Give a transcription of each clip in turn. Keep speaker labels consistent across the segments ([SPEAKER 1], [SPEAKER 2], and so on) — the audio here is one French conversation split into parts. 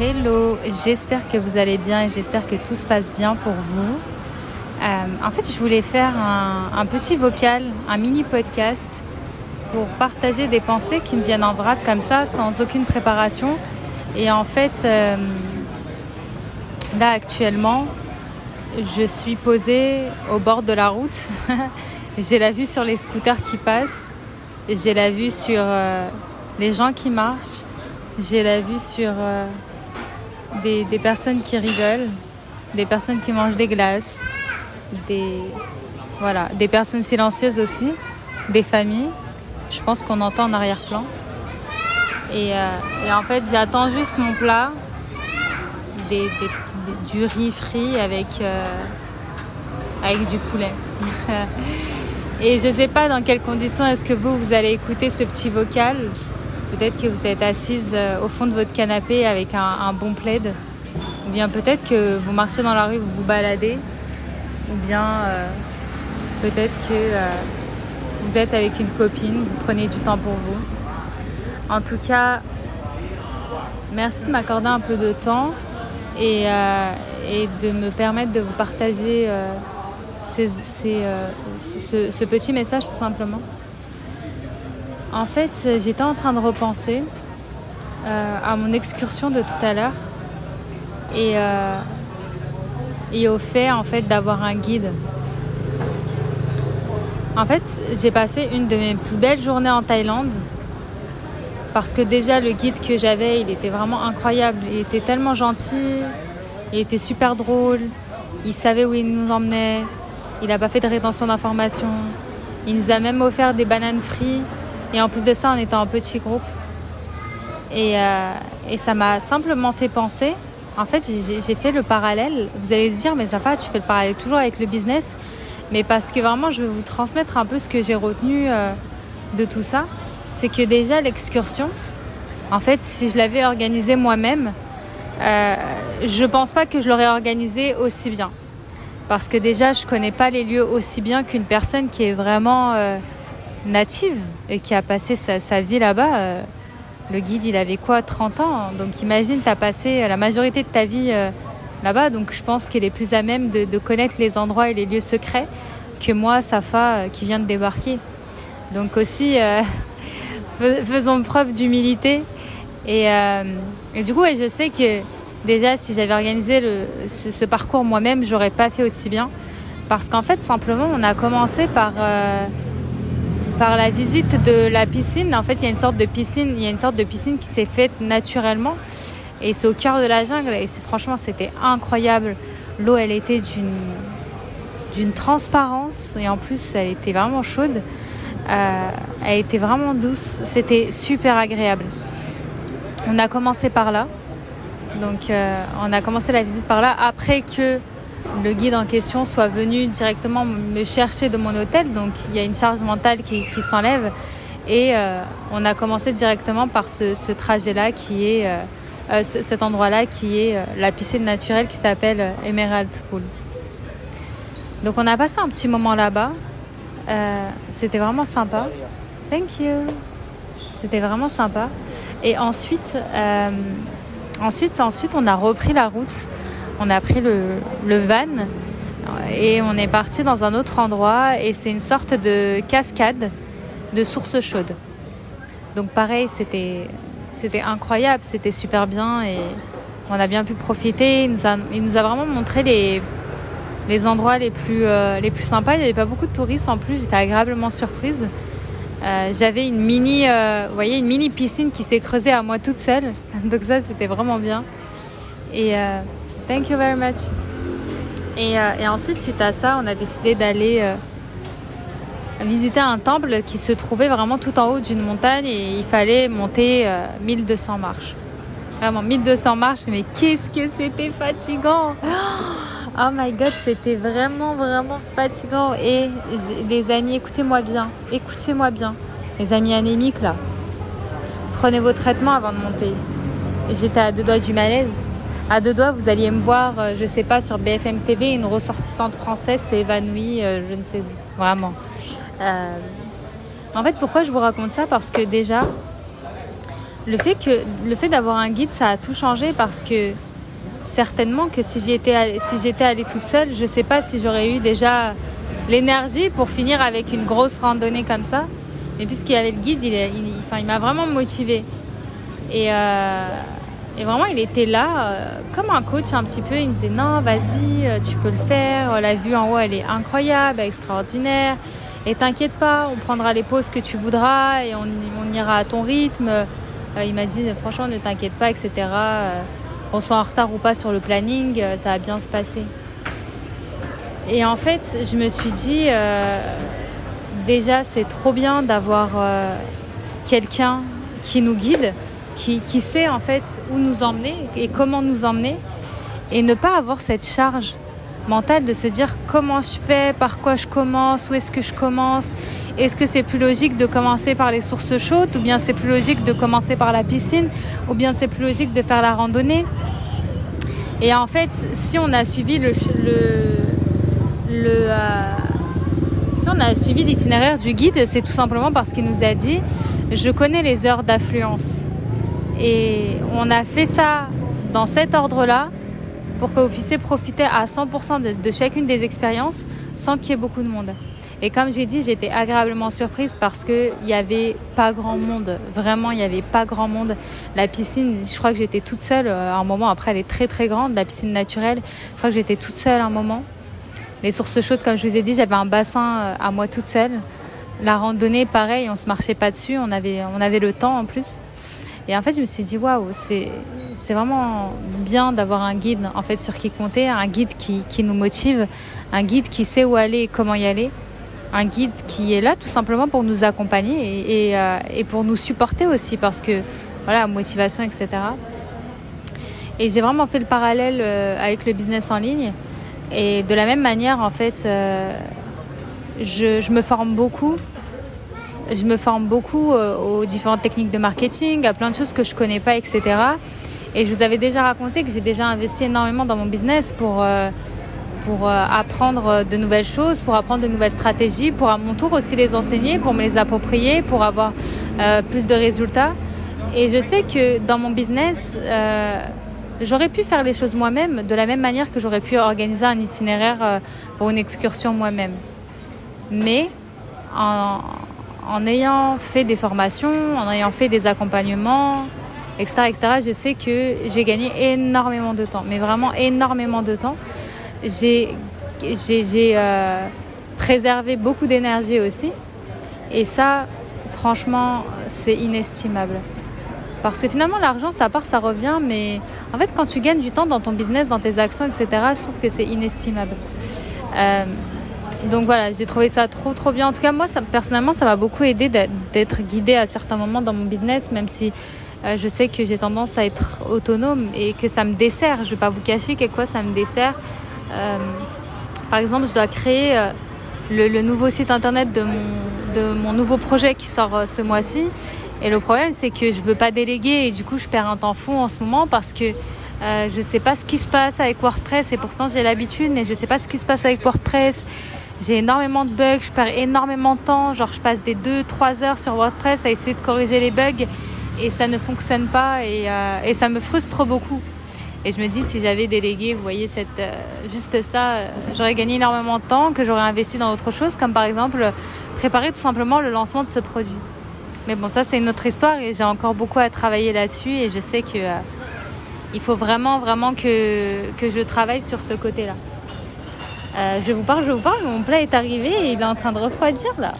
[SPEAKER 1] Hello, j'espère que vous allez bien et j'espère que tout se passe bien pour vous. Euh, en fait, je voulais faire un, petit vocal, un mini podcast pour partager des pensées qui me viennent en vrac comme ça, sans aucune préparation. Et en fait, euh, là actuellement, je suis posée au bord de la route. J'ai la vue sur les scooters qui passent. J'ai la vue sur euh, les gens qui marchent. J'ai la vue sur des personnes qui rigolent, des personnes qui mangent des glaces, des, voilà, des personnes silencieuses aussi, des familles. Je pense qu'on entend en arrière-plan. Et, euh, en fait, j'attends juste mon plat, du riz frit avec, euh, du poulet. et je ne sais pas dans quelles conditions est-ce que vous, vous allez écouter ce petit vocal. Peut-être que vous êtes assise euh, au fond de votre canapé avec un, un bon plaid. Ou bien peut-être que vous marchez dans la rue, vous vous baladez. Ou bien euh, peut-être que euh, vous êtes avec une copine, vous prenez du temps pour vous. En tout cas, merci de m'accorder un peu de temps et, euh, de me permettre de vous partager ce, petit message tout simplement. En fait, j'étais en train de repenser à mon excursion de tout à l'heure et, euh, et au fait en fait d'avoir un guide. En fait, j'ai passé une de mes plus belles journées en Thaïlande parce que déjà le guide que j'avais, il était vraiment incroyable. Il était tellement gentil, il était super drôle, il savait où il nous emmenait, il n'a pas fait de rétention d'informations, il nous a même offert des bananes frites et en plus de ça, on était en petit groupe. Et, euh, et ça m'a simplement fait penser. En fait, j'ai fait le parallèle. Vous allez se dire, mais ça va, tu fais le parallèle toujours avec le business. Mais parce que vraiment, je vais vous transmettre un peu ce que j'ai retenu euh, de tout ça. C'est que déjà, l'excursion, en fait, si je l'avais organisée moi-même, euh, je pense pas que je l'aurais organisée aussi bien. Parce que déjà, je connais pas les lieux aussi bien qu'une personne qui est vraiment euh, native et qui a passé sa, sa vie là-bas. Euh, le guide, il avait quoi 30 ans Donc imagine, tu as passé la majorité de ta vie euh, là-bas. Donc je pense qu'il est plus à même de, connaître les endroits et les lieux secrets que moi, Safa, euh, qui vient de débarquer. Donc aussi, euh, fais- faisons preuve d'humilité. Et, euh, du coup, je sais que déjà, si j'avais organisé ce, ce parcours moi-même, j'aurais pas fait aussi bien. Parce qu'en fait, simplement, on a commencé par... par la visite de la piscine. En fait, il y a une sorte de piscine, il y a une sorte de piscine qui s'est faite naturellement et c'est au cœur de la jungle et franchement c'était incroyable. L'eau, elle était d'une d'une transparence et en plus, elle était vraiment chaude. Euh, elle était vraiment douce. C'était super agréable. On a commencé par là. Donc, euh, on a commencé la visite par là après que le guide en question soit venu directement me chercher de mon hôtel. Donc il y a une charge mentale qui, s'enlève. Et euh, on a commencé directement par ce, trajet-là qui est, euh, euh, ce- cet endroit-là qui est la piscine naturelle qui s'appelle Emerald Pool. Donc on a passé un petit moment là-bas. C'était vraiment sympa. Thank you. C'était vraiment sympa. Et ensuite, ensuite, ensuite, on a repris la route. On a pris le, van et on est parti dans un autre endroit et c'est une sorte de cascade de source chaude. Donc pareil, c'était incroyable, c'était super bien et on a bien pu profiter. Il nous a, vraiment montré les, endroits les plus, euh, les sympas. Il n'y avait pas beaucoup de touristes en plus, j'étais agréablement surprise. Euh, J'avais une mini, euh, une mini piscine qui s'est creusée à moi toute seule. Donc ça, c'était vraiment bien. Et thank you very much. Et, euh, et ensuite, suite à ça, on a décidé d'aller euh, visiter un temple qui se trouvait vraiment tout en haut d'une montagne et il fallait monter euh, 1200 marches. Vraiment, 1200 marches, mais qu'est-ce que c'était fatigant Oh my god, c'était vraiment, vraiment fatigant. Et les amis, écoutez-moi bien. Écoutez-moi bien. Les amis anémiques, là. Prenez vos traitements avant de monter. J'étais à deux doigts du malaise. À deux doigts, vous alliez me voir, euh, je sais pas, sur BFM TV, une ressortissante française s'est évanouie, euh, je ne sais où. Vraiment. Euh, en fait, pourquoi je vous raconte ça? Parce que déjà, le fait, que, le fait d'avoir un guide, ça a tout changé parce que certainement que si j'étais allée, si j'étais allée toute seule, je ne sais pas si j'aurais eu déjà l'énergie pour finir avec une grosse randonnée comme ça. Et puisqu'il y avait le guide, il, il, m'a vraiment motivée. Et, et, vraiment, il était là euh, comme un coach un petit peu. Il me disait non, vas-y, euh, tu peux le faire. La vue en haut, elle est incroyable, extraordinaire. Et t'inquiète pas, on prendra les pauses que tu voudras et on, ira à ton rythme. Euh, il m'a dit franchement, ne t'inquiète pas, etc qu'on soit en retard ou pas sur le planning, euh, ça va bien se passer. Et en fait, je me suis dit, euh, déjà, c'est trop bien d'avoir euh, quelqu'un qui nous guide, qui, sait en fait où nous emmener et comment nous emmener, et ne pas avoir cette charge mentale de se dire comment je fais, par quoi je commence, où est-ce que je commence, est-ce que c'est plus logique de commencer par les sources chaudes ou bien c'est plus logique de commencer par la piscine ou bien c'est plus logique de faire la randonnée. Et en fait, si on a suivi le euh, si on a suivi l'itinéraire du guide, c'est tout simplement parce qu'il nous a dit je connais les heures d'affluence et on a fait ça dans cet ordre-là pour que vous puissiez profiter à 100% de, chacune des expériences sans qu'il y ait beaucoup de monde. Et comme j'ai dit, j'étais agréablement surprise parce qu'il n'y avait pas grand monde. Vraiment, il n'y avait pas grand monde. La piscine, je crois que j'étais toute seule euh, à un moment. Après, elle est très très grande, la piscine naturelle. Je crois que j'étais toute seule à un moment. Les sources chaudes, comme je vous ai dit, j'avais un bassin euh, à moi toute seule. La randonnée, pareil, on se marchait pas dessus. On avait, on avait le temps en plus. Et en fait, je me suis dit, waouh, c'est, c'est vraiment bien d'avoir un guide en fait sur qui compter, un guide qui, qui nous motive, un guide qui sait où aller et comment y aller un guide qui est là tout simplement pour nous accompagner et, et, euh, et pour nous supporter aussi parce que voilà, motivation, etc. Et j'ai vraiment fait le parallèle euh, avec le business en ligne. Et de la même manière, en fait, euh, je, je, me forme beaucoup. Je me forme beaucoup euh, aux différentes techniques de marketing, à plein de choses que je connais pas, etc. Et je vous avais déjà raconté que j'ai déjà investi énormément dans mon business pour euh, pour euh, apprendre de nouvelles choses, pour apprendre de nouvelles stratégies, pour à mon tour aussi les enseigner, pour me les approprier, pour avoir plus de résultats. Et je sais que dans mon business, j'aurais pu faire les choses moi-même de la même manière que j'aurais pu organiser un itinéraire pour une excursion moi-même. Mais en, en, ayant fait des formations, en ayant fait des accompagnements, etc., etc., je sais que j'ai gagné énormément de temps, mais vraiment énormément de temps j'ai euh, préservé beaucoup d'énergie aussi. Et ça, franchement, c'est inestimable. Parce que finalement, l'argent, ça part, ça revient, mais en fait, quand tu gagnes du temps dans ton business, dans tes actions, etc., je trouve que c'est inestimable. Euh, donc voilà, j'ai trouvé ça trop, trop bien. En tout cas, moi, personnellement, ça m'a beaucoup aidé d'être guidée à certains moments dans mon business, même si euh, je sais que j'ai tendance à être autonome et que ça me dessert. Je ne vais pas vous cacher que quoi, ça me dessert. Euh, par exemple, je dois créer euh, le, nouveau site internet de mon, de mon nouveau projet qui sort ce mois-ci. Et le problème, c'est que je veux pas déléguer et du coup, je perds un temps fou en ce moment parce que je sais pas ce qui se passe avec WordPress et pourtant j'ai l'habitude, mais je sais pas ce qui se passe avec WordPress. J'ai énormément de bugs, je perds énormément de temps. Genre, je passe des 2-3 heures sur WordPress à essayer de corriger les bugs et ça ne fonctionne pas et, euh, ça me frustre beaucoup. Et je me dis, si j'avais délégué, vous voyez, cette, euh, juste ça, euh, j'aurais gagné énormément de temps que j'aurais investi dans autre chose, comme par exemple préparer tout simplement le lancement de ce produit. Mais bon, ça, c'est une autre histoire et j'ai encore beaucoup à travailler là-dessus et je sais que il faut vraiment, vraiment que je travaille sur ce côté-là. Euh, je vous parle, je vous parle, mon plat est arrivé et il est en train de refroidir là.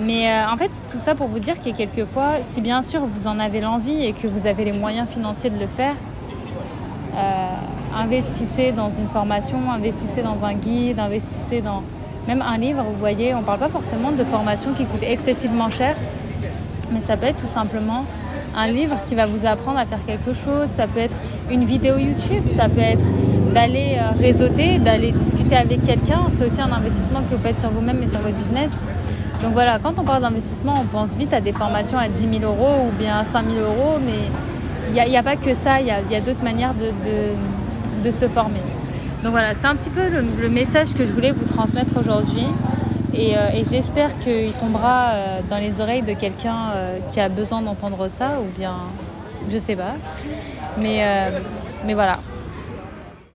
[SPEAKER 1] Mais euh, en fait, tout ça pour vous dire que quelquefois, si bien sûr vous en avez l'envie et que vous avez les moyens financiers de le faire, euh, investissez dans une formation, investissez dans un guide, investissez dans même un livre. Vous voyez, on ne parle pas forcément de formation qui coûte excessivement cher, mais ça peut être tout simplement un livre qui va vous apprendre à faire quelque chose, ça peut être une vidéo YouTube, ça peut être d'aller euh, réseauter, d'aller discuter avec quelqu'un, c'est aussi un investissement que vous faites sur vous-même et sur votre business. Donc voilà, quand on parle d'investissement, on pense vite à des formations à 10 000 euros ou bien à 5 000 euros, mais il n'y a, pas que ça, il y a, d'autres manières de, se former. Donc voilà, c'est un petit peu le, message que je voulais vous transmettre aujourd'hui. Et, euh, j'espère qu'il tombera euh, dans les oreilles de quelqu'un qui a besoin d'entendre ça, ou bien je sais pas. Mais, mais voilà,